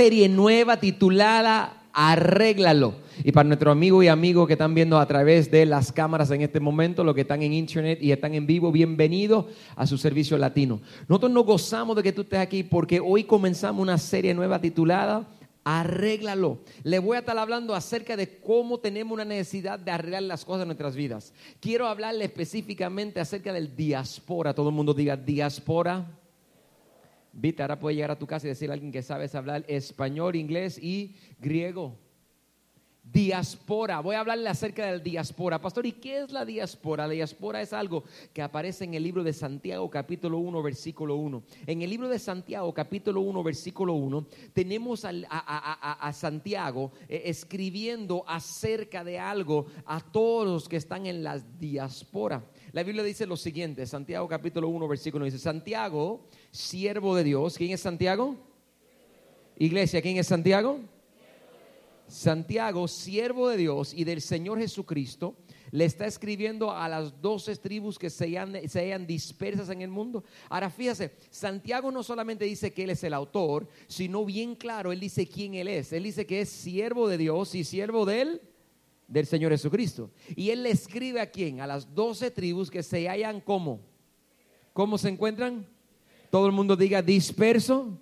serie nueva titulada Arréglalo. Y para nuestro amigo y amigo que están viendo a través de las cámaras en este momento, los que están en internet y están en vivo, bienvenido a su servicio latino. Nosotros nos gozamos de que tú estés aquí porque hoy comenzamos una serie nueva titulada Arréglalo. Le voy a estar hablando acerca de cómo tenemos una necesidad de arreglar las cosas en nuestras vidas. Quiero hablarle específicamente acerca del diáspora. Todo el mundo diga diáspora. Viste, ahora puede llegar a tu casa y decirle a alguien que sabes hablar español, inglés y griego. Diaspora, voy a hablarle acerca del diaspora. Pastor, ¿y qué es la diaspora? La diaspora es algo que aparece en el libro de Santiago capítulo 1 versículo 1. En el libro de Santiago capítulo 1 versículo 1 tenemos a, Santiago eh, escribiendo acerca de algo a todos los que están en la diaspora. La Biblia dice lo siguiente, Santiago capítulo 1 versículo 1 dice, Santiago, siervo de Dios, ¿quién es Santiago? Iglesia, ¿quién es Santiago? Santiago, siervo de Dios y del Señor Jesucristo, le está escribiendo a las doce tribus que se hayan, dispersas en el mundo. Ahora fíjese, Santiago no solamente dice que él es el autor, sino bien claro, él dice quién él es. Él dice que es siervo de Dios y siervo de él, del Señor Jesucristo. Y él le escribe a quién? A las doce tribus que se hallan como. ¿Cómo se encuentran? Todo el mundo diga disperso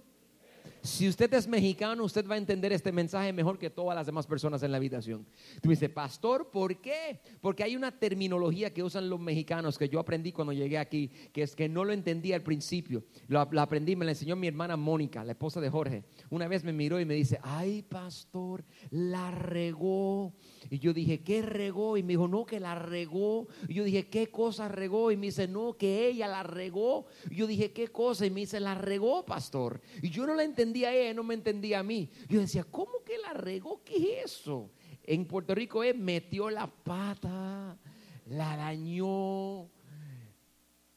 si usted es mexicano, usted va a entender este mensaje mejor que todas las demás personas en la habitación. Tú dices, pastor, ¿por qué? Porque hay una terminología que usan los mexicanos que yo aprendí cuando llegué aquí, que es que no lo entendía al principio. Lo, aprendí, me la enseñó mi hermana Mónica, la esposa de Jorge. Una vez me miró y me dice, ay, pastor, la regó. Y yo dije, ¿qué regó? Y me dijo, no, que la regó. Y yo dije, ¿qué cosa regó? Y me dice, no, que ella la regó. Y yo dije, ¿qué cosa? Y me dice, la regó, pastor. Y yo no la entendí a ella, no me entendía a mí. Yo decía, ¿cómo que la regó? ¿Qué es eso? En Puerto Rico es metió la pata, la dañó.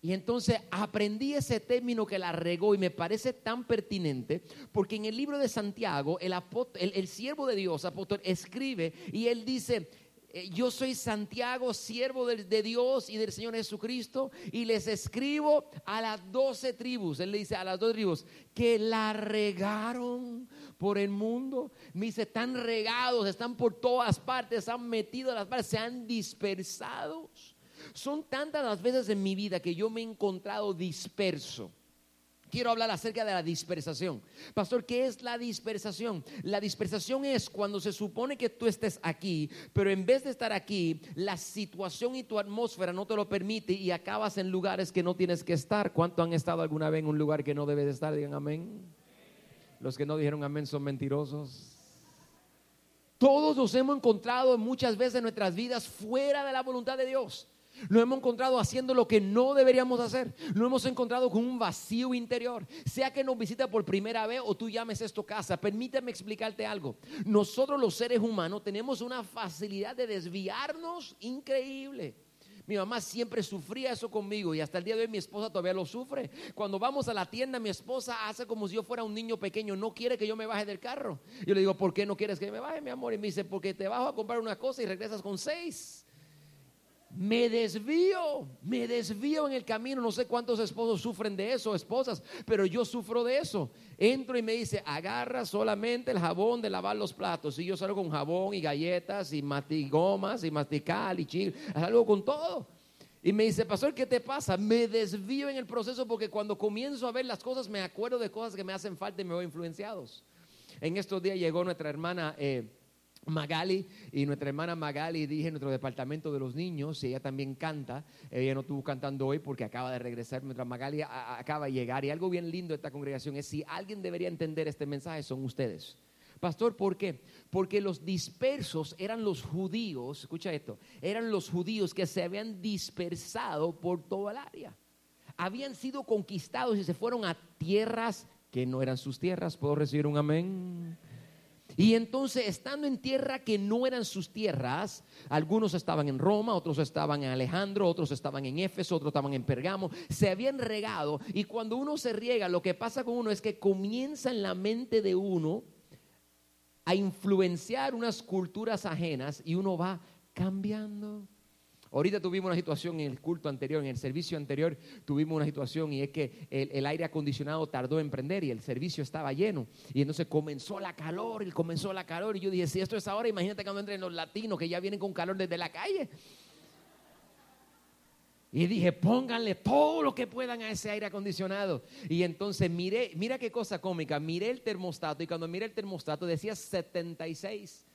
Y entonces aprendí ese término que la regó y me parece tan pertinente porque en el libro de Santiago el, el, el siervo de Dios, apóstol, escribe y él dice, yo soy Santiago, siervo de, Dios y del Señor Jesucristo, y les escribo a las doce tribus, él le dice a las dos tribus, que la regaron por el mundo. Me dice, están regados, están por todas partes, han metido las partes, se han dispersado. Son tantas las veces en mi vida que yo me he encontrado disperso quiero hablar acerca de la dispersación. Pastor, ¿qué es la dispersación? La dispersación es cuando se supone que tú estés aquí, pero en vez de estar aquí, la situación y tu atmósfera no te lo permite y acabas en lugares que no tienes que estar. ¿Cuánto han estado alguna vez en un lugar que no debes de estar? Digan amén. Los que no dijeron amén son mentirosos. Todos nos hemos encontrado muchas veces en nuestras vidas fuera de la voluntad de Dios. Lo hemos encontrado haciendo lo que no deberíamos hacer. Lo hemos encontrado con un vacío interior. Sea que nos visita por primera vez o tú llames esto casa. Permíteme explicarte algo. Nosotros los seres humanos tenemos una facilidad de desviarnos increíble. Mi mamá siempre sufría eso conmigo y hasta el día de hoy mi esposa todavía lo sufre. Cuando vamos a la tienda, mi esposa hace como si yo fuera un niño pequeño, no quiere que yo me baje del carro. Yo le digo, ¿por qué no quieres que me baje, mi amor? Y me dice, porque te bajo a comprar una cosa y regresas con seis me desvío, me desvío en el camino. No sé cuántos esposos sufren de eso, esposas, pero yo sufro de eso. Entro y me dice, agarra solamente el jabón de lavar los platos. Y yo salgo con jabón y galletas y mastigomas y mastical y chile, salgo con todo. Y me dice, pastor, ¿qué te pasa? Me desvío en el proceso porque cuando comienzo a ver las cosas me acuerdo de cosas que me hacen falta y me voy influenciados. En estos días llegó nuestra hermana. Eh, Magali y nuestra hermana Magali dije nuestro departamento de los niños y ella también canta. Ella no estuvo cantando hoy porque acaba de regresar. Nuestra Magali acaba de llegar. Y algo bien lindo de esta congregación es si alguien debería entender este mensaje son ustedes. Pastor, ¿por qué? Porque los dispersos eran los judíos, escucha esto, eran los judíos que se habían dispersado por toda el área. Habían sido conquistados y se fueron a tierras que no eran sus tierras. ¿Puedo recibir un amén? Y entonces, estando en tierra que no eran sus tierras, algunos estaban en Roma, otros estaban en Alejandro, otros estaban en Éfeso, otros estaban en Pergamo, se habían regado. Y cuando uno se riega, lo que pasa con uno es que comienza en la mente de uno a influenciar unas culturas ajenas y uno va cambiando. Ahorita tuvimos una situación en el culto anterior, en el servicio anterior tuvimos una situación y es que el, aire acondicionado tardó en prender y el servicio estaba lleno. Y entonces comenzó la calor y comenzó la calor. Y yo dije, si esto es ahora, imagínate cuando entren los latinos que ya vienen con calor desde la calle. Y dije, pónganle todo lo que puedan a ese aire acondicionado. Y entonces miré, mira qué cosa cómica, miré el termostato y cuando miré el termostato decía 76.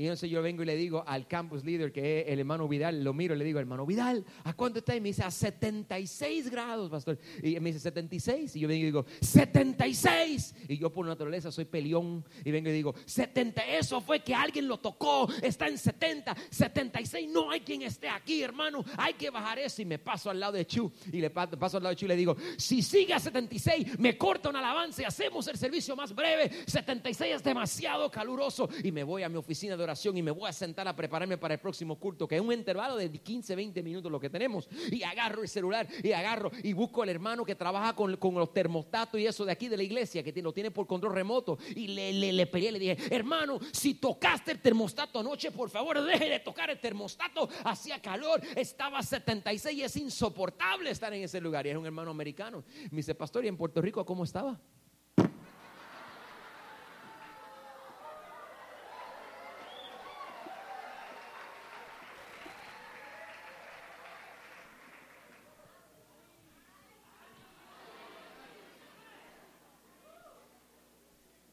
Y entonces yo vengo y le digo al campus leader, que es el hermano Vidal, lo miro y le digo, hermano Vidal, ¿a cuánto está? Y me dice, a 76 grados, pastor. Y me dice, 76. Y yo vengo y digo, 76. Y yo por naturaleza soy peleón. Y vengo y digo, 70. Eso fue que alguien lo tocó. Está en 70, 76. No hay quien esté aquí, hermano. Hay que bajar eso. Y me paso al lado de Chu. Y le paso al lado de Chu y le digo, si sigue a 76, me corta un alabanza y hacemos el servicio más breve. 76 es demasiado caluroso. Y me voy a mi oficina de y me voy a sentar a prepararme para el próximo culto, que es un intervalo de 15, 20 minutos lo que tenemos. Y agarro el celular y agarro y busco al hermano que trabaja con, con los termostatos y eso de aquí de la iglesia, que lo tiene por control remoto. Y le, le, le peleé, le dije, hermano, si tocaste el termostato anoche, por favor, deje de tocar el termostato. Hacía calor, estaba 76 y es insoportable estar en ese lugar. Y es un hermano americano. Me dice, pastor, ¿y en Puerto Rico cómo estaba?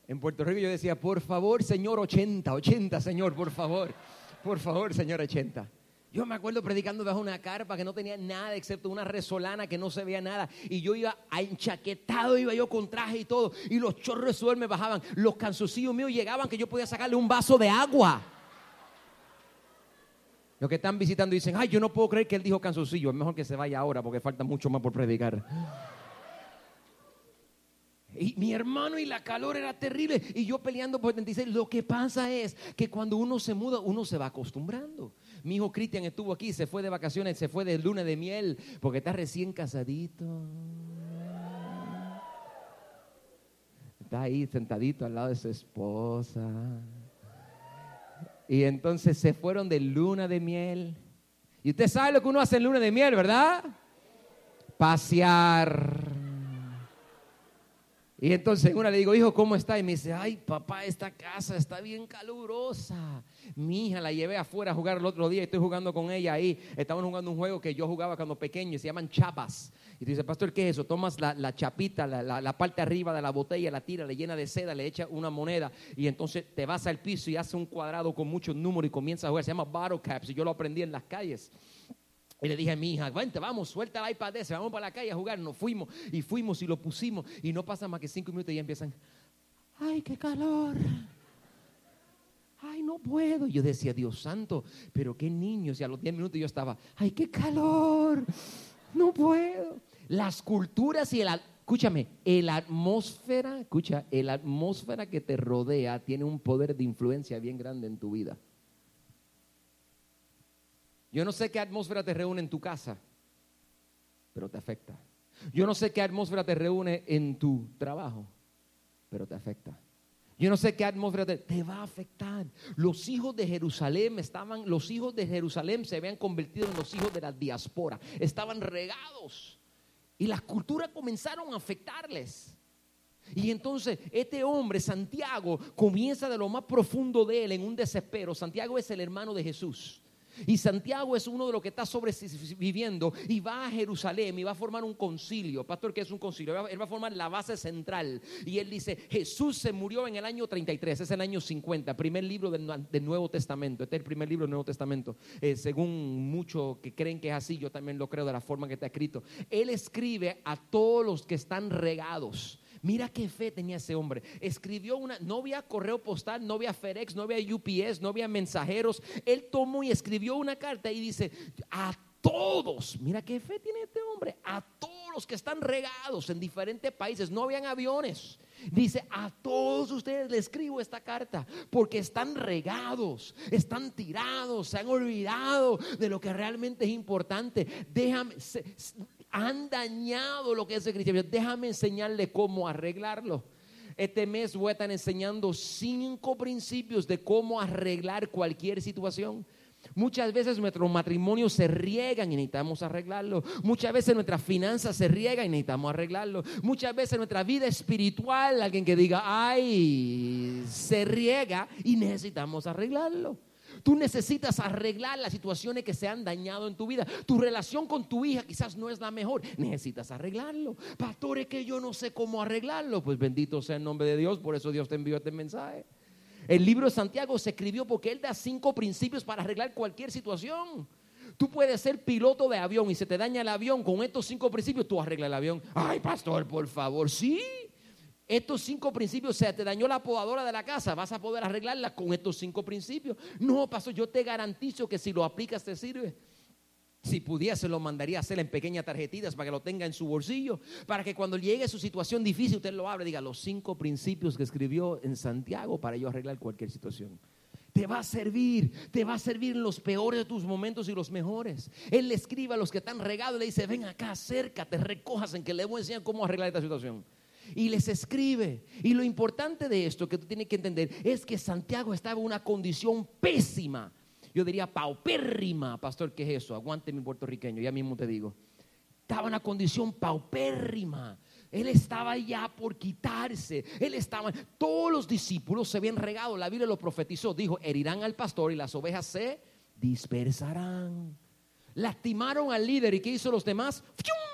En Puerto Rico yo decía, por favor, señor 80, 80, señor, por favor, por favor, señor 80. Yo me acuerdo predicando bajo una carpa que no tenía nada excepto una resolana que no se veía nada. Y yo iba enchaquetado, iba yo con traje y todo. Y los chorros de me bajaban. Los cansucillos míos llegaban que yo podía sacarle un vaso de agua. Los que están visitando dicen, ay, yo no puedo creer que él dijo cansucillo. Es mejor que se vaya ahora porque falta mucho más por predicar. Y mi hermano y la calor era terrible. Y yo peleando por 76. Lo que pasa es que cuando uno se muda, uno se va acostumbrando. Mi hijo Cristian estuvo aquí, se fue de vacaciones, se fue de luna de miel, porque está recién casadito. Está ahí sentadito al lado de su esposa. Y entonces se fueron de luna de miel. Y usted sabe lo que uno hace en luna de miel, ¿verdad? Pasear y entonces una le digo, hijo, ¿cómo está? Y me dice, ay, papá, esta casa está bien calurosa. Mi hija la llevé afuera a jugar el otro día y estoy jugando con ella ahí. Estamos jugando un juego que yo jugaba cuando pequeño y se llaman chapas. Y tú dices, pastor, ¿qué es eso? Tomas la, chapita, la, la, parte arriba de la botella, la tira, le llena de seda, le echa una moneda y entonces te vas al piso y hace un cuadrado con muchos números y comienza a jugar. Se llama Bottle Caps y yo lo aprendí en las calles. Y le dije a mi hija, vente, vamos, suelta el iPad ese, vamos para la calle a jugar. Nos fuimos y fuimos y lo pusimos. Y no pasa más que cinco minutos y ya empiezan, ay, qué calor. Ay, no puedo. Yo decía, Dios santo, pero qué niños. Y a los diez minutos yo estaba, ay, qué calor. No puedo. Las culturas y el, escúchame, el atmósfera, escucha, el atmósfera que te rodea tiene un poder de influencia bien grande en tu vida. Yo no sé qué atmósfera te reúne en tu casa, pero te afecta. Yo no sé qué atmósfera te reúne en tu trabajo, pero te afecta. Yo no sé qué atmósfera te, te, va a afectar. Los hijos de Jerusalén estaban, los hijos de Jerusalén se habían convertido en los hijos de la diáspora. Estaban regados. Y las culturas comenzaron a afectarles. Y entonces este hombre, Santiago, comienza de lo más profundo de él en un desespero. Santiago es el hermano de Jesús. Y Santiago es uno de los que está sobreviviendo y va a Jerusalén y va a formar un concilio. Pastor, ¿qué es un concilio? Él va a formar la base central. Y él dice, Jesús se murió en el año 33, es el año 50, primer libro del, Nuevo Testamento. Este es el primer libro del Nuevo Testamento. Eh, según muchos que creen que es así, yo también lo creo de la forma que está escrito. Él escribe a todos los que están regados Mira qué fe tenía ese hombre. Escribió una, no había correo postal, no había FedEx, no había UPS, no había mensajeros. Él tomó y escribió una carta y dice, a todos, mira qué fe tiene este hombre, a todos los que están regados en diferentes países, no habían aviones. Dice, a todos ustedes les escribo esta carta porque están regados, están tirados, se han olvidado de lo que realmente es importante. Déjame, han dañado lo que es el cristianismo. Déjame enseñarle cómo arreglarlo. Este mes voy a estar enseñando cinco principios de cómo arreglar cualquier situación. Muchas veces nuestros matrimonios se riegan y necesitamos arreglarlo. Muchas veces nuestras finanzas se riegan y necesitamos arreglarlo. Muchas veces nuestra vida espiritual, alguien que diga, ay, se riega y necesitamos arreglarlo. Tú necesitas arreglar las situaciones que se han dañado en tu vida. Tu relación con tu hija quizás no es la mejor. Necesitas arreglarlo. Pastor, es que yo no sé cómo arreglarlo. Pues bendito sea el nombre de Dios. Por eso Dios te envió este mensaje. El libro de Santiago se escribió porque él da cinco principios para arreglar cualquier situación. Tú puedes ser piloto de avión y se te daña el avión. Con estos cinco principios tú arreglas el avión. Ay, pastor, por favor, sí. Estos cinco principios, se te dañó la podadora de la casa, vas a poder arreglarla con estos cinco principios. No, pastor, yo te garantizo que si lo aplicas te sirve. Si pudiese, lo mandaría a hacer en pequeñas tarjetitas para que lo tenga en su bolsillo, para que cuando llegue su situación difícil usted lo abre y diga los cinco principios que escribió en Santiago para yo arreglar cualquier situación. Te va a servir, te va a servir en los peores de tus momentos y los mejores. Él le escribe a los que están regados y le dice, ven acá, acércate, recojas en que le voy a enseñar cómo arreglar esta situación y les escribe. Y lo importante de esto que tú tienes que entender es que Santiago estaba en una condición pésima. Yo diría paupérrima, pastor, ¿qué es eso? Aguante mi puertorriqueño, ya mismo te digo. Estaba en una condición paupérrima. Él estaba ya por quitarse. Él estaba. Todos los discípulos se habían regado. La Biblia lo profetizó. Dijo: herirán al pastor y las ovejas se dispersarán. Lastimaron al líder. ¿Y qué hizo los demás? se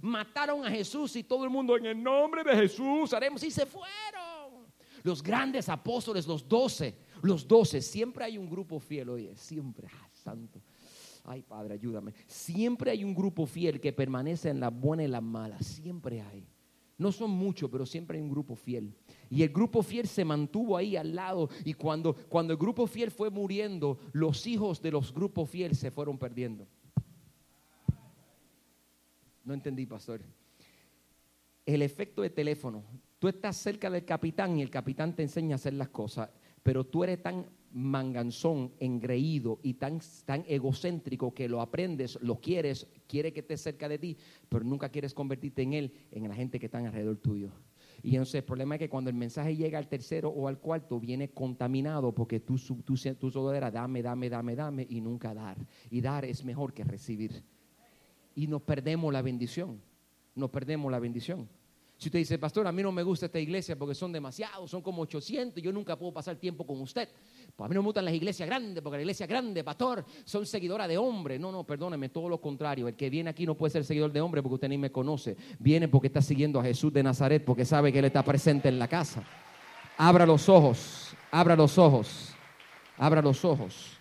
Mataron a Jesús y todo el mundo en el nombre de Jesús haremos y se fueron. Los grandes apóstoles, los doce, los doce, siempre hay un grupo fiel, oye, siempre, ah, santo. Ay, Padre, ayúdame. Siempre hay un grupo fiel que permanece en la buena y la mala, siempre hay. No son muchos, pero siempre hay un grupo fiel. Y el grupo fiel se mantuvo ahí al lado. Y cuando, cuando el grupo fiel fue muriendo, los hijos de los grupos fieles se fueron perdiendo. No entendí, pastor. El efecto de teléfono. Tú estás cerca del capitán y el capitán te enseña a hacer las cosas, pero tú eres tan manganzón, engreído y tan, tan egocéntrico que lo aprendes, lo quieres, quiere que esté cerca de ti, pero nunca quieres convertirte en él, en la gente que está alrededor tuyo. Y entonces el problema es que cuando el mensaje llega al tercero o al cuarto, viene contaminado porque tú, tú, tú solo era dame, dame, dame, dame y nunca dar. Y dar es mejor que recibir y nos perdemos la bendición. Nos perdemos la bendición. Si usted dice, pastor, a mí no me gusta esta iglesia porque son demasiados, son como 800, yo nunca puedo pasar tiempo con usted. Pues a mí no me gustan las iglesias grandes, porque la iglesia grande, pastor, son seguidoras de hombre. No, no, perdóneme, todo lo contrario. El que viene aquí no puede ser seguidor de hombre porque usted ni me conoce. Viene porque está siguiendo a Jesús de Nazaret, porque sabe que Él está presente en la casa. Abra los ojos, abra los ojos, abra los ojos.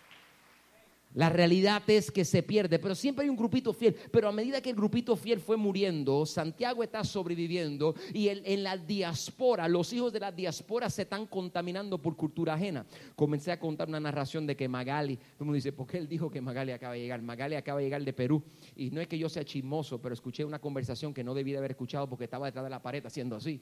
La realidad es que se pierde, pero siempre hay un grupito fiel. Pero a medida que el grupito fiel fue muriendo, Santiago está sobreviviendo y en la diáspora, los hijos de la diáspora se están contaminando por cultura ajena. Comencé a contar una narración de que Magali, todo el mundo dice, ¿por qué él dijo que Magali acaba de llegar? Magali acaba de llegar de Perú y no es que yo sea chismoso, pero escuché una conversación que no debía haber escuchado porque estaba detrás de la pared haciendo así.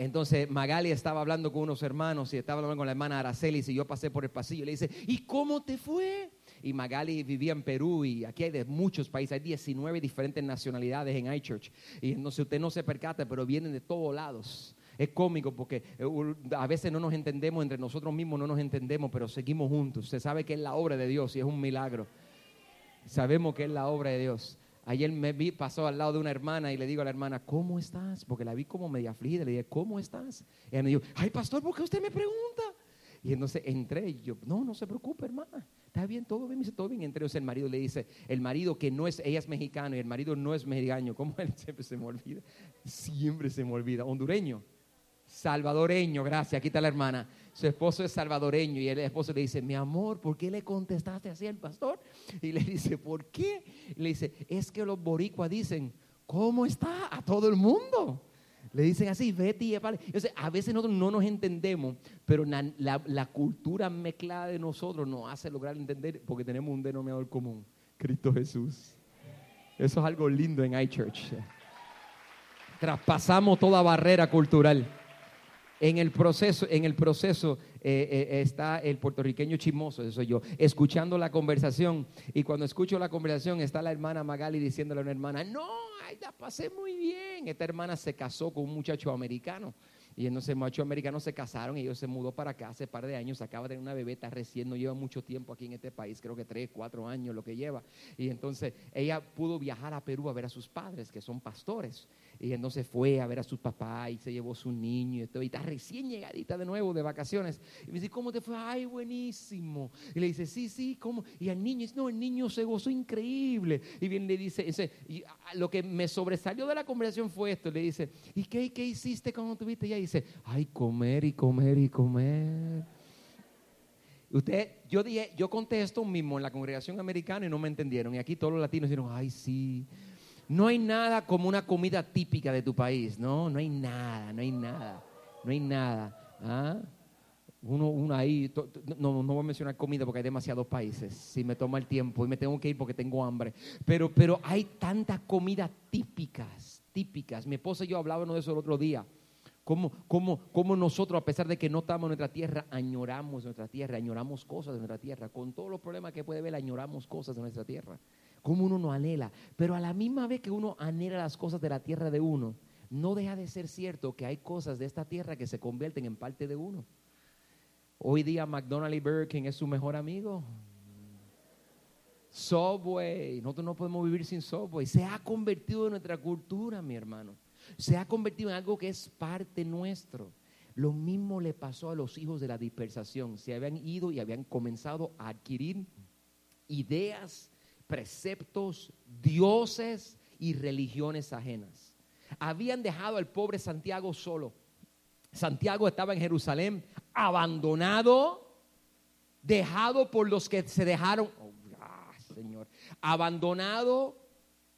Entonces Magali estaba hablando con unos hermanos y estaba hablando con la hermana Araceli y yo pasé por el pasillo y le dice, ¿y cómo te fue? Y Magali vivía en Perú y aquí hay de muchos países, hay 19 diferentes nacionalidades en iChurch. Y entonces usted no se percata, pero vienen de todos lados. Es cómico porque eh, a veces no nos entendemos, entre nosotros mismos no nos entendemos, pero seguimos juntos. Usted sabe que es la obra de Dios y es un milagro. Sabemos que es la obra de Dios. Ayer me vi, pasó al lado de una hermana y le digo a la hermana, ¿cómo estás? Porque la vi como media afligida. Le dije, ¿cómo estás? Y ella me dijo, ay, pastor, ¿por qué usted me pregunta? Y entonces entré y yo, no, no se preocupe, hermana. Está bien, todo bien, me dice, todo bien. Entre el marido le dice, el marido que no es, ella es mexicano y el marido no es mexicano. ¿Cómo él siempre se me olvida? Siempre se me olvida. Hondureño. Salvadoreño, gracias. Aquí está la hermana. Su esposo es salvadoreño y el esposo le dice, mi amor, ¿por qué le contestaste así al pastor? Y le dice, ¿por qué? le dice, es que los boricuas dicen, ¿cómo está a todo el mundo? Le dicen así, vete y Entonces, a veces nosotros no nos entendemos, pero la, la, cultura mezclada de nosotros nos hace lograr entender porque tenemos un denominador común, Cristo Jesús. Eso es algo lindo en iChurch. Traspasamos toda barrera cultural. En el proceso, en el proceso eh, eh, está el puertorriqueño chismoso, eso soy yo, escuchando la conversación. Y cuando escucho la conversación está la hermana Magali diciéndole a una hermana, no, ay, la pasé muy bien. Esta hermana se casó con un muchacho americano. Y entonces machos americanos se casaron y ellos se mudó para acá hace par de años, acaba de tener una bebeta recién, no lleva mucho tiempo aquí en este país, creo que tres, cuatro años lo que lleva. Y entonces ella pudo viajar a Perú a ver a sus padres, que son pastores. Y entonces fue a ver a sus papás y se llevó su niño y, todo, y está recién llegadita de nuevo de vacaciones. Y me dice, ¿cómo te fue? Ay, buenísimo. Y le dice, sí, sí, ¿cómo? Y al niño dice, no, el niño se gozó increíble. Y bien le dice, y lo que me sobresalió de la conversación fue esto. Le dice, ¿y qué, qué hiciste cuando tuviste? Y ella dice, ay, comer y comer y comer. Usted, yo dije, yo contesto mismo en la congregación americana y no me entendieron. Y aquí todos los latinos dijeron, ay, sí. No hay nada como una comida típica de tu país, ¿no? No hay nada, no hay nada, no hay nada. ¿ah? Uno, uno ahí, no, no voy a mencionar comida porque hay demasiados países. Si me toma el tiempo y me tengo que ir porque tengo hambre. Pero, pero hay tantas comidas típicas, típicas. Mi esposa y yo hablábamos de eso el otro día. Cómo, cómo, cómo, nosotros, a pesar de que no estamos en nuestra tierra, añoramos nuestra tierra, añoramos cosas de nuestra tierra. Con todos los problemas que puede ver, añoramos cosas de nuestra tierra como uno no anhela. Pero a la misma vez que uno anhela las cosas de la tierra de uno, no deja de ser cierto que hay cosas de esta tierra que se convierten en parte de uno. Hoy día McDonald's y Burger King es su mejor amigo. Subway, nosotros no podemos vivir sin Subway. Se ha convertido en nuestra cultura, mi hermano. Se ha convertido en algo que es parte nuestro. Lo mismo le pasó a los hijos de la dispersación. Se habían ido y habían comenzado a adquirir ideas preceptos, dioses y religiones ajenas. Habían dejado al pobre Santiago solo. Santiago estaba en Jerusalén abandonado, dejado por los que se dejaron, oh, Señor, abandonado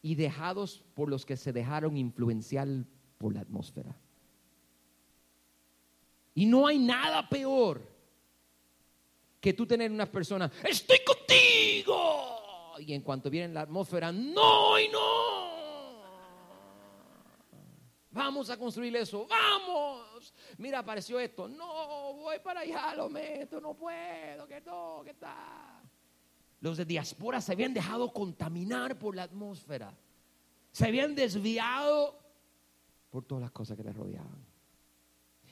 y dejados por los que se dejaron influenciar por la atmósfera. Y no hay nada peor que tú tener unas personas, estoy contigo y en cuanto viene la atmósfera, no y no. Vamos a construir eso, vamos. Mira, apareció esto. No, voy para allá, lo meto, no puedo, que no, que tal. Los de diáspora se habían dejado contaminar por la atmósfera. Se habían desviado por todas las cosas que les rodeaban.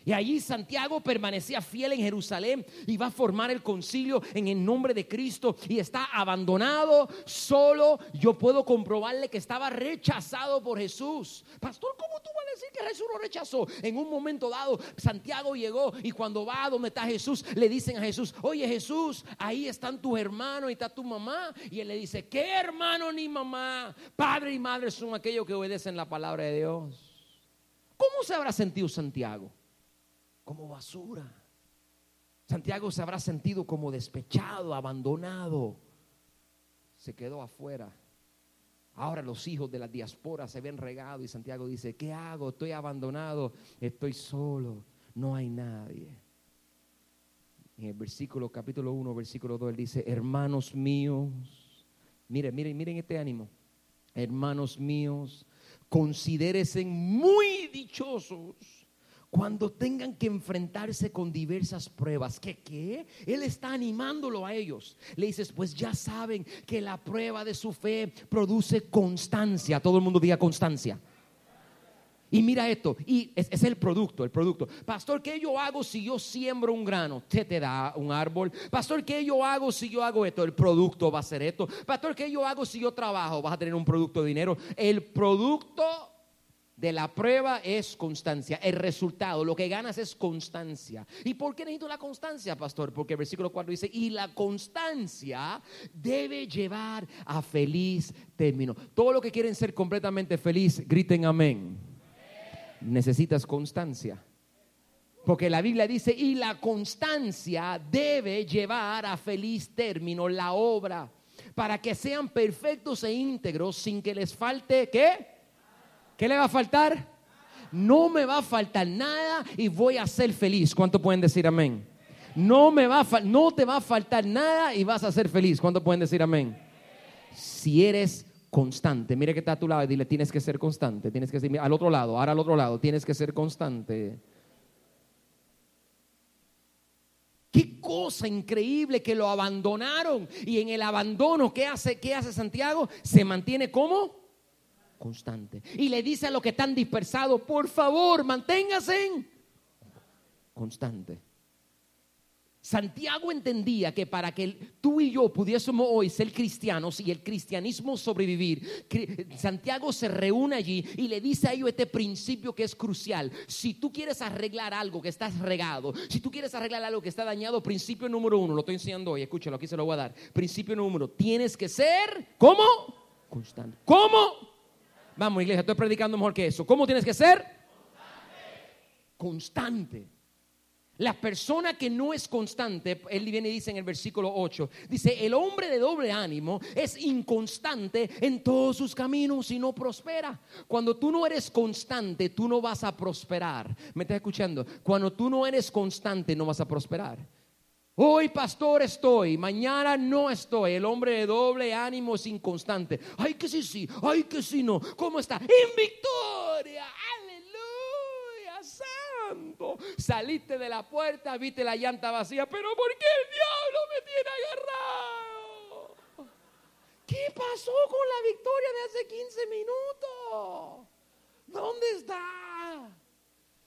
Y allí Santiago permanecía fiel en Jerusalén y va a formar el concilio en el nombre de Cristo y está abandonado, solo. Yo puedo comprobarle que estaba rechazado por Jesús. Pastor, ¿cómo tú vas a decir que Jesús lo rechazó? En un momento dado, Santiago llegó y cuando va a donde está Jesús, le dicen a Jesús, oye Jesús, ahí están tus hermanos y está tu mamá. Y él le dice, ¿qué hermano ni mamá? Padre y madre son aquellos que obedecen la palabra de Dios. ¿Cómo se habrá sentido Santiago? Como basura. Santiago se habrá sentido como despechado, abandonado. Se quedó afuera. Ahora los hijos de la diáspora se ven regado y Santiago dice, ¿qué hago? Estoy abandonado, estoy solo, no hay nadie. En el versículo capítulo 1, versículo 2, él dice, hermanos míos, miren, miren, miren este ánimo, hermanos míos, considérense muy dichosos cuando tengan que enfrentarse con diversas pruebas. ¿Qué qué? Él está animándolo a ellos. Le dices, pues ya saben que la prueba de su fe produce constancia. Todo el mundo diga constancia. Y mira esto, y es, es, el producto, el producto. Pastor, ¿qué yo hago si yo siembro un grano? Te te da un árbol. Pastor, ¿qué yo hago si yo hago esto? El producto va a ser esto. Pastor, ¿qué yo hago si yo trabajo? Vas a tener un producto de dinero. El producto de la prueba es constancia. El resultado, lo que ganas es constancia. ¿Y por qué necesito la constancia, pastor? Porque el versículo 4 dice, y la constancia debe llevar a feliz término. Todo lo que quieren ser completamente feliz, griten amén. Necesitas constancia. Porque la Biblia dice, y la constancia debe llevar a feliz término la obra, para que sean perfectos e íntegros sin que les falte, ¿qué? ¿Qué le va a faltar? No me va a faltar nada y voy a ser feliz. ¿Cuánto pueden decir amén? No, me va no te va a faltar nada y vas a ser feliz. ¿Cuánto pueden decir amén? Si eres constante, mire que está a tu lado y dile, tienes que ser constante, tienes que ser, al otro lado, ahora al otro lado, tienes que ser constante. Qué cosa increíble que lo abandonaron y en el abandono, ¿qué hace, qué hace Santiago? Se mantiene como constante. Y le dice a los que están dispersados, por favor, manténgase constante. Santiago entendía que para que tú y yo pudiésemos hoy ser cristianos y el cristianismo sobrevivir, Santiago se reúne allí y le dice a ellos este principio que es crucial. Si tú quieres arreglar algo que está regado, si tú quieres arreglar algo que está dañado, principio número uno, lo estoy enseñando hoy, escúchalo, aquí se lo voy a dar. Principio número, tienes que ser, ¿cómo? Constante. ¿Cómo? Vamos, iglesia, estoy predicando mejor que eso. ¿Cómo tienes que ser? Constante. La persona que no es constante, él viene y dice en el versículo 8, dice, el hombre de doble ánimo es inconstante en todos sus caminos y no prospera. Cuando tú no eres constante, tú no vas a prosperar. ¿Me estás escuchando? Cuando tú no eres constante, no vas a prosperar. Hoy, pastor, estoy, mañana no estoy. El hombre de doble ánimo es inconstante. Ay, que sí, sí, ay, que sí, no. ¿Cómo está? En victoria. Saliste de la puerta, viste la llanta vacía, pero ¿por qué el diablo me tiene agarrado? ¿Qué pasó con la victoria de hace 15 minutos? ¿Dónde está?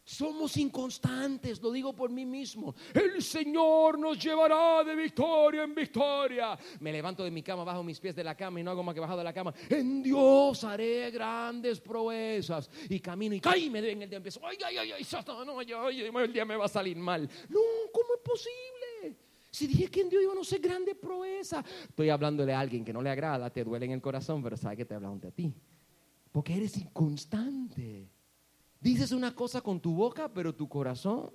Somos inconstantes, lo digo por mí mismo. El Señor nos llevará de victoria en victoria. Me levanto de mi cama, bajo mis pies de la cama y no hago más que bajar de la cama. En Dios haré grandes proezas. Y camino y caí, me en el día. Empiezo, ay, ay, ay, ay, no, ay, el día me va a salir mal. No, ¿cómo es posible? Si dije que en Dios iba a no ser grande proeza. Estoy hablando de alguien que no le agrada, te duele en el corazón, pero sabe que te hablando de ti. Porque eres inconstante. Dices una cosa con tu boca, pero tu corazón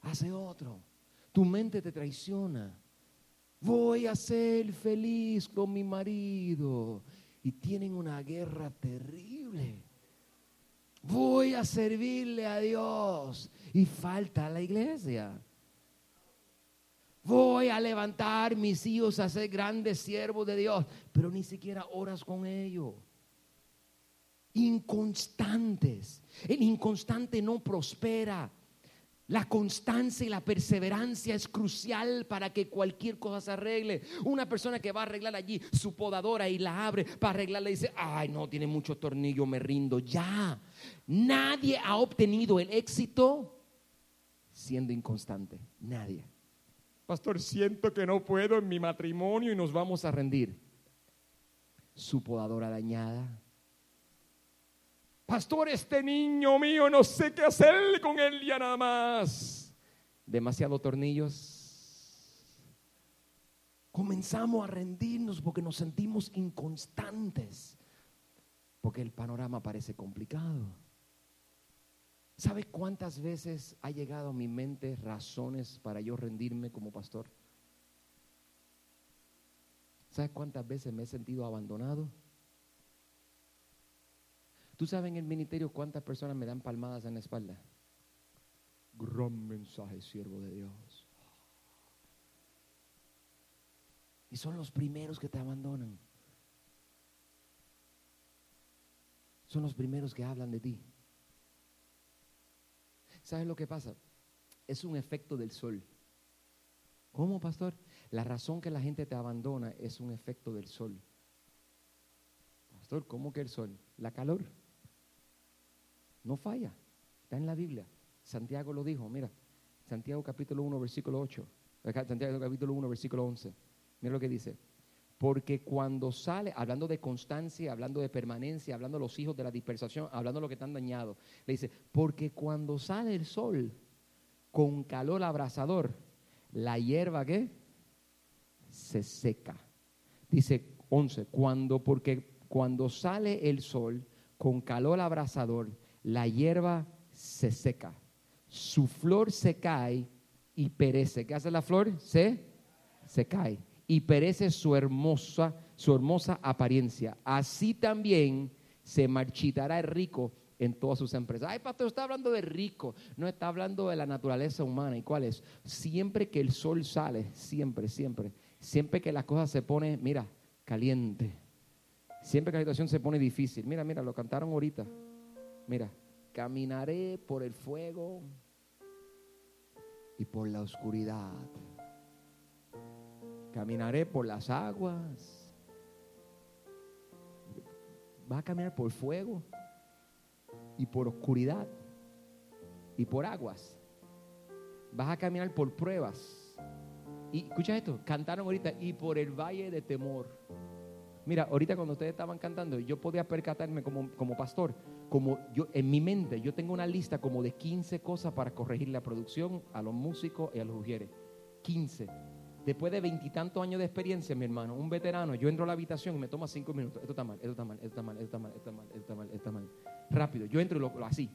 hace otro. Tu mente te traiciona. Voy a ser feliz con mi marido. Y tienen una guerra terrible. Voy a servirle a Dios. Y falta la iglesia. Voy a levantar mis hijos a ser grandes siervos de Dios. Pero ni siquiera oras con ellos inconstantes. El inconstante no prospera. La constancia y la perseverancia es crucial para que cualquier cosa se arregle. Una persona que va a arreglar allí su podadora y la abre para arreglarla y dice, ay, no, tiene mucho tornillo, me rindo. Ya, nadie ha obtenido el éxito siendo inconstante. Nadie. Pastor, siento que no puedo en mi matrimonio y nos vamos a rendir. Su podadora dañada, Pastor, este niño mío no sé qué hacer con él ya nada más. Demasiados tornillos. Comenzamos a rendirnos porque nos sentimos inconstantes. Porque el panorama parece complicado. ¿Sabe cuántas veces ha llegado a mi mente razones para yo rendirme como pastor? ¿Sabe cuántas veces me he sentido abandonado? ¿Tú sabes en el ministerio cuántas personas me dan palmadas en la espalda? Gran mensaje, siervo de Dios. Y son los primeros que te abandonan. Son los primeros que hablan de ti. ¿Sabes lo que pasa? Es un efecto del sol. ¿Cómo, pastor? La razón que la gente te abandona es un efecto del sol. Pastor, ¿cómo que el sol? La calor. No falla. Está en la Biblia. Santiago lo dijo, mira. Santiago capítulo 1, versículo 8. Santiago capítulo 1, versículo 11. Mira lo que dice. Porque cuando sale, hablando de constancia, hablando de permanencia, hablando de los hijos de la dispersación, hablando de lo que están dañados, le dice, porque cuando sale el sol con calor abrasador, la hierba que se seca. Dice 11, cuando, porque cuando sale el sol con calor abrasador, la hierba se seca, su flor se cae y perece. ¿Qué hace la flor? Se, se cae y perece su hermosa, su hermosa apariencia. Así también se marchitará el rico en todas sus empresas. Ay, pastor, está hablando de rico, no está hablando de la naturaleza humana. ¿Y cuál es? Siempre que el sol sale, siempre, siempre, siempre que la cosa se pone, mira, caliente, siempre que la situación se pone difícil. Mira, mira, lo cantaron ahorita. Mira, caminaré por el fuego y por la oscuridad. Caminaré por las aguas. Va a caminar por fuego y por oscuridad y por aguas. vas a caminar por pruebas. Y escucha esto, cantaron ahorita, y por el valle de temor. Mira, ahorita cuando ustedes estaban cantando, yo podía percatarme como, como pastor, como yo en mi mente, yo tengo una lista como de 15 cosas para corregir la producción a los músicos y a los mujeres. 15. Después de veintitantos años de experiencia, mi hermano, un veterano, yo entro a la habitación y me toma cinco minutos. Esto está mal, esto está mal, esto está mal, esto está mal, esto está mal, esto está mal, esto está mal. Rápido, yo entro y lo, lo así.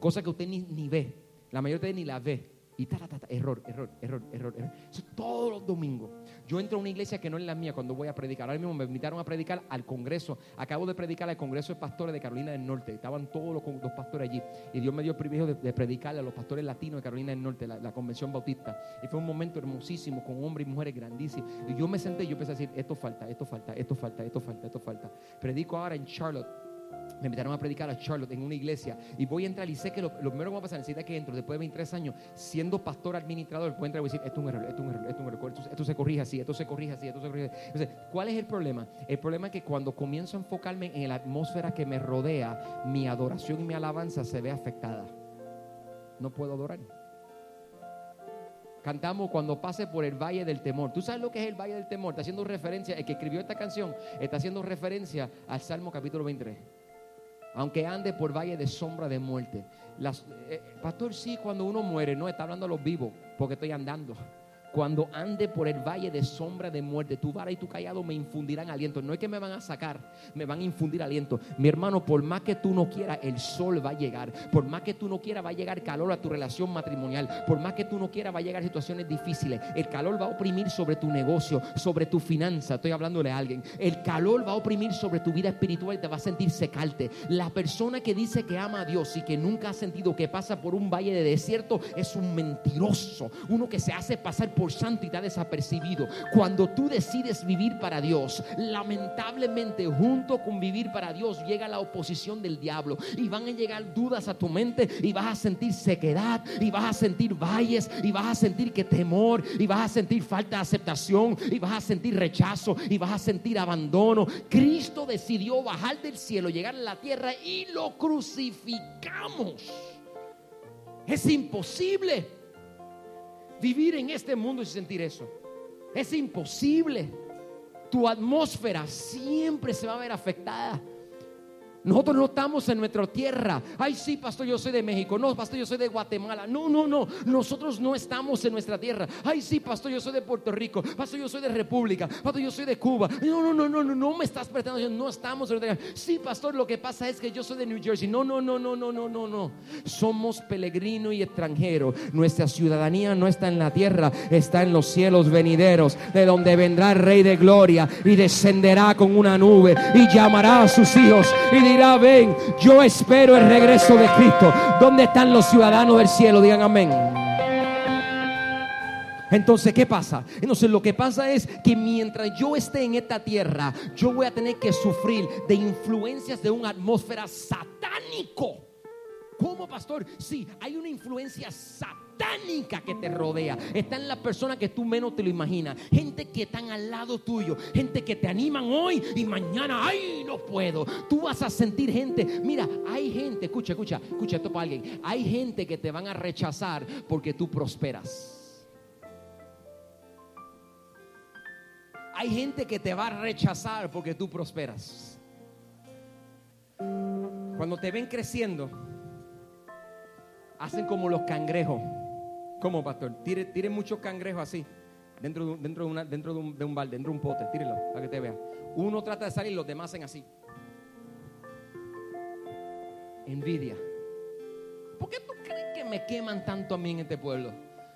Cosa que usted ni, ni ve. La mayoría de ustedes ni la ve. Y ta, ta, ta, error, error, error, error, error. Eso todos los domingos. Yo entro a una iglesia que no es la mía cuando voy a predicar. Ahora mismo me invitaron a predicar al Congreso. Acabo de predicar al Congreso de Pastores de Carolina del Norte. Estaban todos los, los pastores allí. Y Dios me dio el privilegio de, de predicarle a los pastores latinos de Carolina del Norte, la, la convención bautista. Y fue un momento hermosísimo con hombres y mujeres grandísimos. Y yo me senté y yo empecé a decir, esto falta, esto falta, esto falta, esto falta, esto falta. Predico ahora en Charlotte me invitaron a predicar a Charlotte en una iglesia y voy a entrar y sé que lo, primero que va a pasar, necesita que entro después de 23 años siendo pastor administrador, puedo entrar y voy a decir, esto es un error, esto es un error, esto es un error, esto, esto se corrige así, esto se corrige así, esto se corrige así. Entonces, ¿cuál es el problema? El problema es que cuando comienzo a enfocarme en la atmósfera que me rodea, mi adoración y mi alabanza se ve afectada. No puedo adorar. Cantamos cuando pase por el valle del temor. ¿Tú sabes lo que es el valle del temor? Está haciendo referencia, el que escribió esta canción está haciendo referencia al Salmo capítulo 23 aunque ande por valle de sombra de muerte. Las, eh, pastor, sí, cuando uno muere, no está hablando a los vivos, porque estoy andando. Cuando ande por el valle de sombra de muerte, tu vara y tu callado me infundirán aliento. No es que me van a sacar, me van a infundir aliento. Mi hermano, por más que tú no quieras, el sol va a llegar. Por más que tú no quieras, va a llegar calor a tu relación matrimonial. Por más que tú no quieras, va a llegar situaciones difíciles. El calor va a oprimir sobre tu negocio, sobre tu finanza. Estoy hablándole a alguien. El calor va a oprimir sobre tu vida espiritual y te va a sentir secarte. La persona que dice que ama a Dios y que nunca ha sentido que pasa por un valle de desierto es un mentiroso. Uno que se hace pasar por te ha desapercibido. Cuando tú decides vivir para Dios, lamentablemente junto con vivir para Dios llega la oposición del diablo y van a llegar dudas a tu mente y vas a sentir sequedad y vas a sentir valles y vas a sentir que temor y vas a sentir falta de aceptación y vas a sentir rechazo y vas a sentir abandono. Cristo decidió bajar del cielo, llegar a la tierra y lo crucificamos. Es imposible vivir en este mundo y sentir eso. Es imposible. Tu atmósfera siempre se va a ver afectada. Nosotros no estamos en nuestra tierra. Ay, sí, pastor, yo soy de México. No, pastor, yo soy de Guatemala. No, no, no. Nosotros no estamos en nuestra tierra. Ay, sí, pastor, yo soy de Puerto Rico. Pastor, yo soy de República. Pastor, yo soy de Cuba. No, no, no, no, no, no me estás prestando. No estamos en nuestra tierra. Sí, pastor, lo que pasa es que yo soy de New Jersey. No, no, no, no, no, no, no, no. Somos peregrino y extranjero. Nuestra ciudadanía no está en la tierra, está en los cielos venideros, de donde vendrá el Rey de Gloria y descenderá con una nube y llamará a sus hijos y dirá dirá, yo espero el regreso de Cristo. ¿Dónde están los ciudadanos del cielo? Digan amén. Entonces, ¿qué pasa? Entonces, lo que pasa es que mientras yo esté en esta tierra, yo voy a tener que sufrir de influencias de una atmósfera satánico. ¿Cómo, pastor? Sí, hay una influencia satánica que te rodea. Está en la persona que tú menos te lo imaginas. Gente que están al lado tuyo. Gente que te animan hoy y mañana, ay, no puedo. Tú vas a sentir gente. Mira, hay gente, escucha, escucha, escucha esto para alguien. Hay gente que te van a rechazar porque tú prosperas. Hay gente que te va a rechazar porque tú prosperas. Cuando te ven creciendo, hacen como los cangrejos. ¿Cómo, pastor? Tire, muchos cangrejos así. Dentro, de, dentro, de, dentro de, un, de balde, dentro de un pote. Tírenlo para que te vea. Uno trata de salir, los demás hacen así. Envidia. ¿Por qué tú crees que me queman tanto a mí en este pueblo?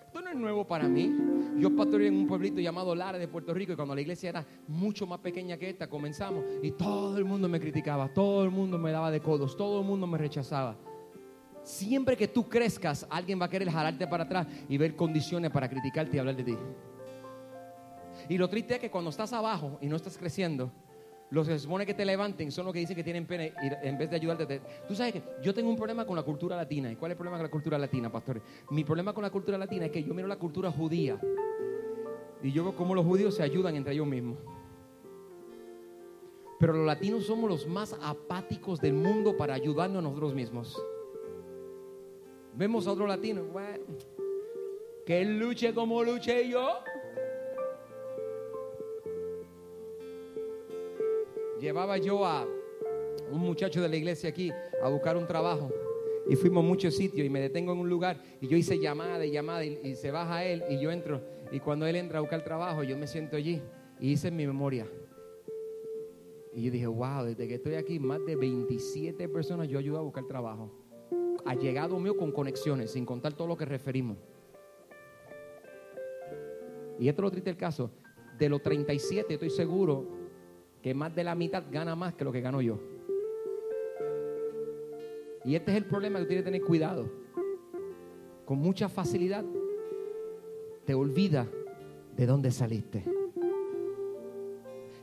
Esto no es nuevo para mí. Yo pastoreé en un pueblito llamado Lara de Puerto Rico y cuando la iglesia era mucho más pequeña que esta, comenzamos y todo el mundo me criticaba, todo el mundo me daba de codos, todo el mundo me rechazaba. Siempre que tú crezcas, alguien va a querer jalarte para atrás y ver condiciones para criticarte y hablar de ti. Y lo triste es que cuando estás abajo y no estás creciendo, los que se supone que te levanten son los que dicen que tienen pena y en vez de ayudarte. Te... Tú sabes que yo tengo un problema con la cultura latina. ¿Y cuál es el problema con la cultura latina, pastor? Mi problema con la cultura latina es que yo miro la cultura judía y yo veo cómo los judíos se ayudan entre ellos mismos. Pero los latinos somos los más apáticos del mundo para ayudarnos a nosotros mismos. Vemos a otro latino, que él luche como luché yo. Llevaba yo a un muchacho de la iglesia aquí a buscar un trabajo y fuimos a muchos sitios y me detengo en un lugar y yo hice llamada y llamada y, se baja él y yo entro y cuando él entra a buscar trabajo yo me siento allí y hice mi memoria y yo dije, wow, desde que estoy aquí, más de 27 personas yo ayudo a buscar trabajo. Ha llegado mío con conexiones, sin contar todo lo que referimos. Y esto es lo triste del caso. De los 37, estoy seguro que más de la mitad gana más que lo que gano yo. Y este es el problema que tiene que tener cuidado. Con mucha facilidad te olvida de dónde saliste.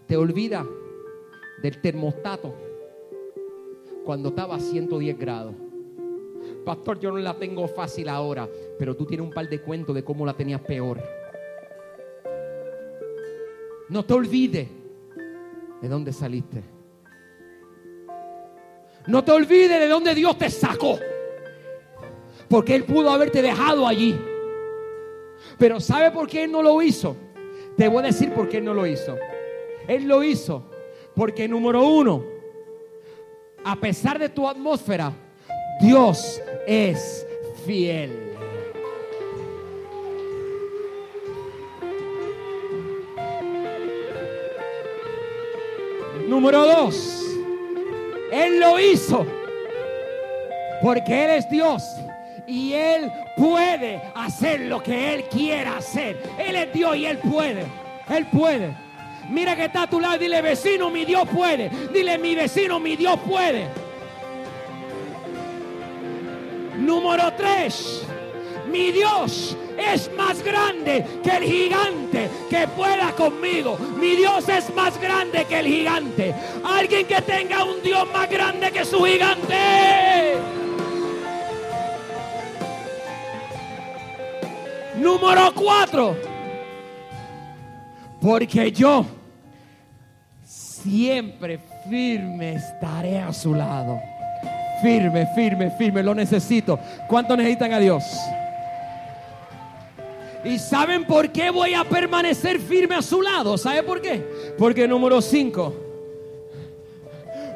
Te olvida del termostato cuando estaba a 110 grados. Pastor, yo no la tengo fácil ahora, pero tú tienes un par de cuentos de cómo la tenías peor. No te olvides de dónde saliste. No te olvides de dónde Dios te sacó. Porque Él pudo haberte dejado allí. Pero ¿sabe por qué Él no lo hizo? Te voy a decir por qué Él no lo hizo. Él lo hizo porque número uno, a pesar de tu atmósfera, Dios es fiel. Número dos, Él lo hizo porque Él es Dios y Él puede hacer lo que Él quiera hacer. Él es Dios y Él puede. Él puede. Mira que está a tu lado, dile vecino, mi Dios puede. Dile mi vecino, mi Dios puede. Número tres, mi Dios es más grande que el gigante que pueda conmigo. Mi Dios es más grande que el gigante. Alguien que tenga un Dios más grande que su gigante. Número cuatro. Porque yo siempre firme estaré a su lado. Firme, firme, firme, lo necesito. ¿Cuánto necesitan a Dios? ¿Y saben por qué voy a permanecer firme a su lado? ¿Sabe por qué? Porque número 5.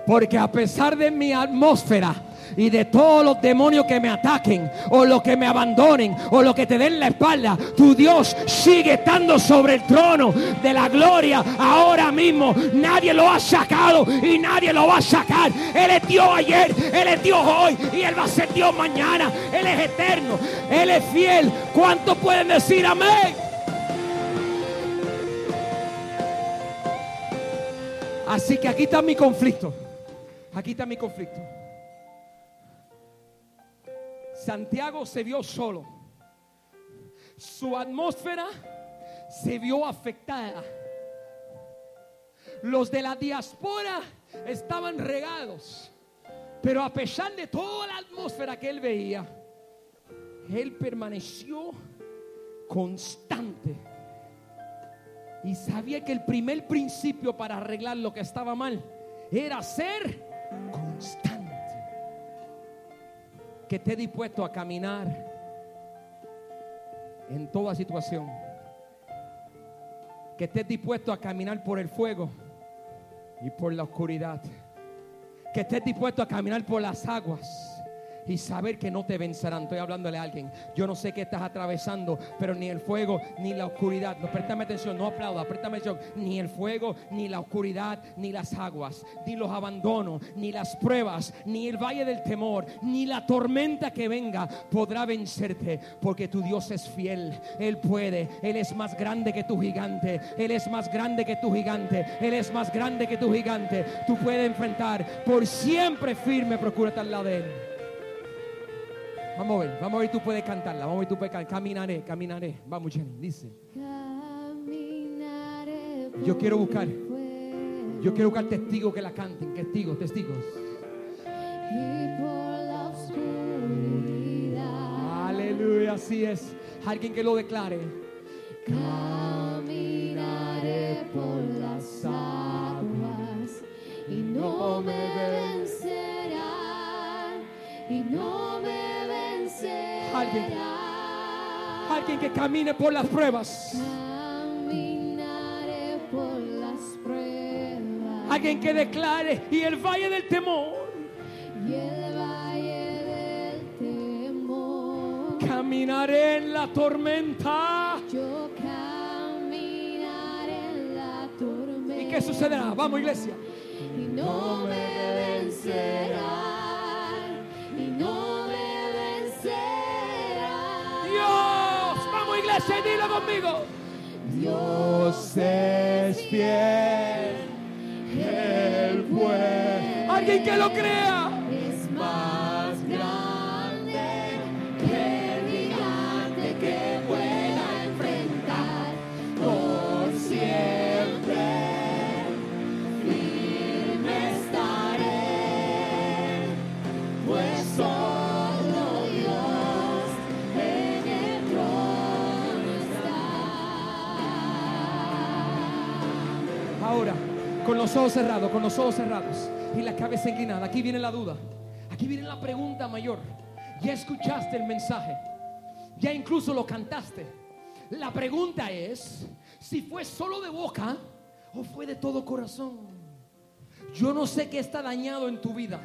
Porque a pesar de mi atmósfera, y de todos los demonios que me ataquen o los que me abandonen o los que te den la espalda, tu Dios sigue estando sobre el trono de la gloria ahora mismo. Nadie lo ha sacado y nadie lo va a sacar. Él es Dios ayer, Él es Dios hoy y Él va a ser Dios mañana. Él es eterno, Él es fiel. ¿Cuántos pueden decir amén? Así que aquí está mi conflicto. Aquí está mi conflicto. Santiago se vio solo. Su atmósfera se vio afectada. Los de la diáspora estaban regados. Pero a pesar de toda la atmósfera que él veía, él permaneció constante. Y sabía que el primer principio para arreglar lo que estaba mal era ser constante que esté dispuesto a caminar en toda situación. Que esté dispuesto a caminar por el fuego y por la oscuridad. Que esté dispuesto a caminar por las aguas y saber que no te vencerán. Estoy hablándole a alguien. Yo no sé qué estás atravesando, pero ni el fuego ni la oscuridad. No, préstame atención, no aplauda, préstame atención. Ni el fuego, ni la oscuridad, ni las aguas, ni los abandonos, ni las pruebas, ni el valle del temor, ni la tormenta que venga podrá vencerte, porque tu Dios es fiel. Él puede, Él es más grande que tu gigante. Él es más grande que tu gigante. Él es más grande que tu gigante. Tú puedes enfrentar por siempre firme, procúrate al lado de Él. Vamos a ver, vamos a ver, tú puedes cantarla. Vamos a ver, tú puedes cantar. Caminaré, caminaré. Vamos, Jenny, dice. Caminaré Yo quiero buscar. Yo quiero buscar testigos que la canten. Testigos, testigos. y por la oscuridad. Aleluya, así es. Alguien que lo declare. Caminaré por las aguas y no me vencerán y no me vencerán. Alguien. Alguien que camine por las pruebas. Por las pruebas. Alguien que declare y el valle del temor. Y el valle del temor. Caminaré en la tormenta. Yo caminaré en la tormenta. ¿Y qué sucederá? Vamos, iglesia. y no me vencerán, iglesia, y dilo conmigo. Dios es fiel. Él puede. Alguien que lo crea. Ojos cerrados, con los ojos cerrados y la cabeza inclinada. Aquí viene la duda. Aquí viene la pregunta mayor. Ya escuchaste el mensaje. Ya incluso lo cantaste. La pregunta es si fue solo de boca o fue de todo corazón. Yo no sé qué está dañado en tu vida.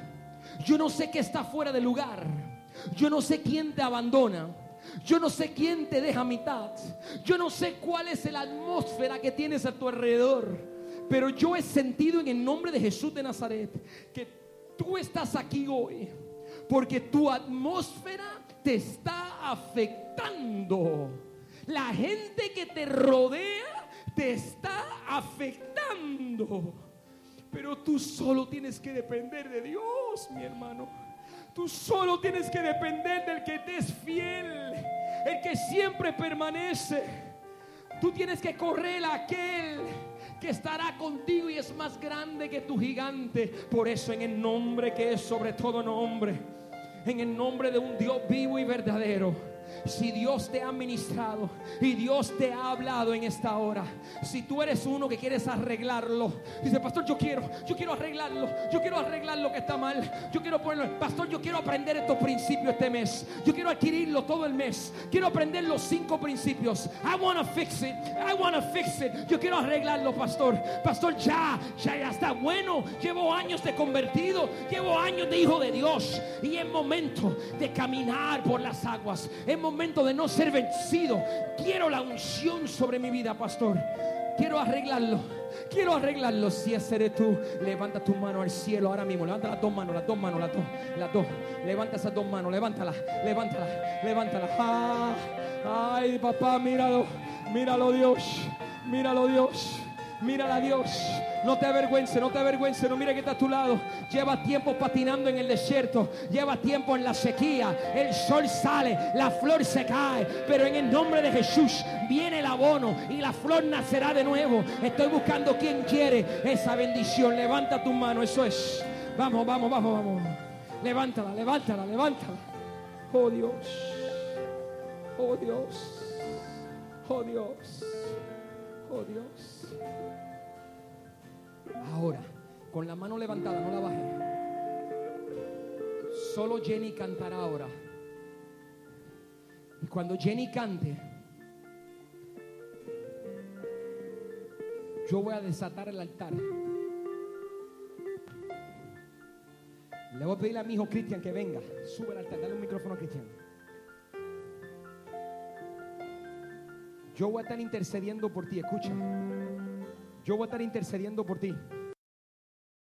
Yo no sé qué está fuera de lugar. Yo no sé quién te abandona. Yo no sé quién te deja a mitad. Yo no sé cuál es la atmósfera que tienes a tu alrededor. Pero yo he sentido en el nombre de Jesús de Nazaret que tú estás aquí hoy porque tu atmósfera te está afectando. La gente que te rodea te está afectando. Pero tú solo tienes que depender de Dios, mi hermano. Tú solo tienes que depender del que te es fiel, el que siempre permanece. Tú tienes que correr a aquel que estará contigo y es más grande que tu gigante. Por eso en el nombre que es sobre todo nombre, en el nombre de un Dios vivo y verdadero. Si Dios te ha ministrado y Dios te ha hablado en esta hora, si tú eres uno que quieres arreglarlo, dice, pastor, yo quiero, yo quiero arreglarlo, yo quiero arreglar lo que está mal, yo quiero ponerlo, pastor, yo quiero aprender estos principios este mes, yo quiero adquirirlo todo el mes, quiero aprender los cinco principios. I want to fix it, I want to fix it, yo quiero arreglarlo, pastor. Pastor, ya, ya, está bueno, llevo años de convertido, llevo años de hijo de Dios y es momento de caminar por las aguas, momento de no ser vencido. Quiero la unción sobre mi vida, pastor. Quiero arreglarlo. Quiero arreglarlo. Si ese eres tú, levanta tu mano al cielo ahora mismo. Levanta las dos manos, las dos manos, las dos, las dos. Levanta esas dos manos, levántala, levántala, levántala. Ah, ay, papá, míralo, míralo, Dios, míralo, Dios. Mírala a Dios. No te avergüences, no te avergüences. No mire que está a tu lado. Lleva tiempo patinando en el desierto. Lleva tiempo en la sequía. El sol sale, la flor se cae. Pero en el nombre de Jesús viene el abono y la flor nacerá de nuevo. Estoy buscando quien quiere esa bendición. Levanta tu mano, eso es. Vamos, vamos, vamos, vamos. Levántala, levántala, levántala. Oh Dios. Oh Dios. Oh Dios. Oh Dios. Ahora, con la mano levantada, no la baje. Solo Jenny cantará ahora. Y cuando Jenny cante, yo voy a desatar el altar. Le voy a pedir a mi hijo Cristian que venga. Sube el altar, dale un micrófono a Cristian. Yo voy a estar intercediendo por ti, escucha. Yo voy a estar intercediendo por ti.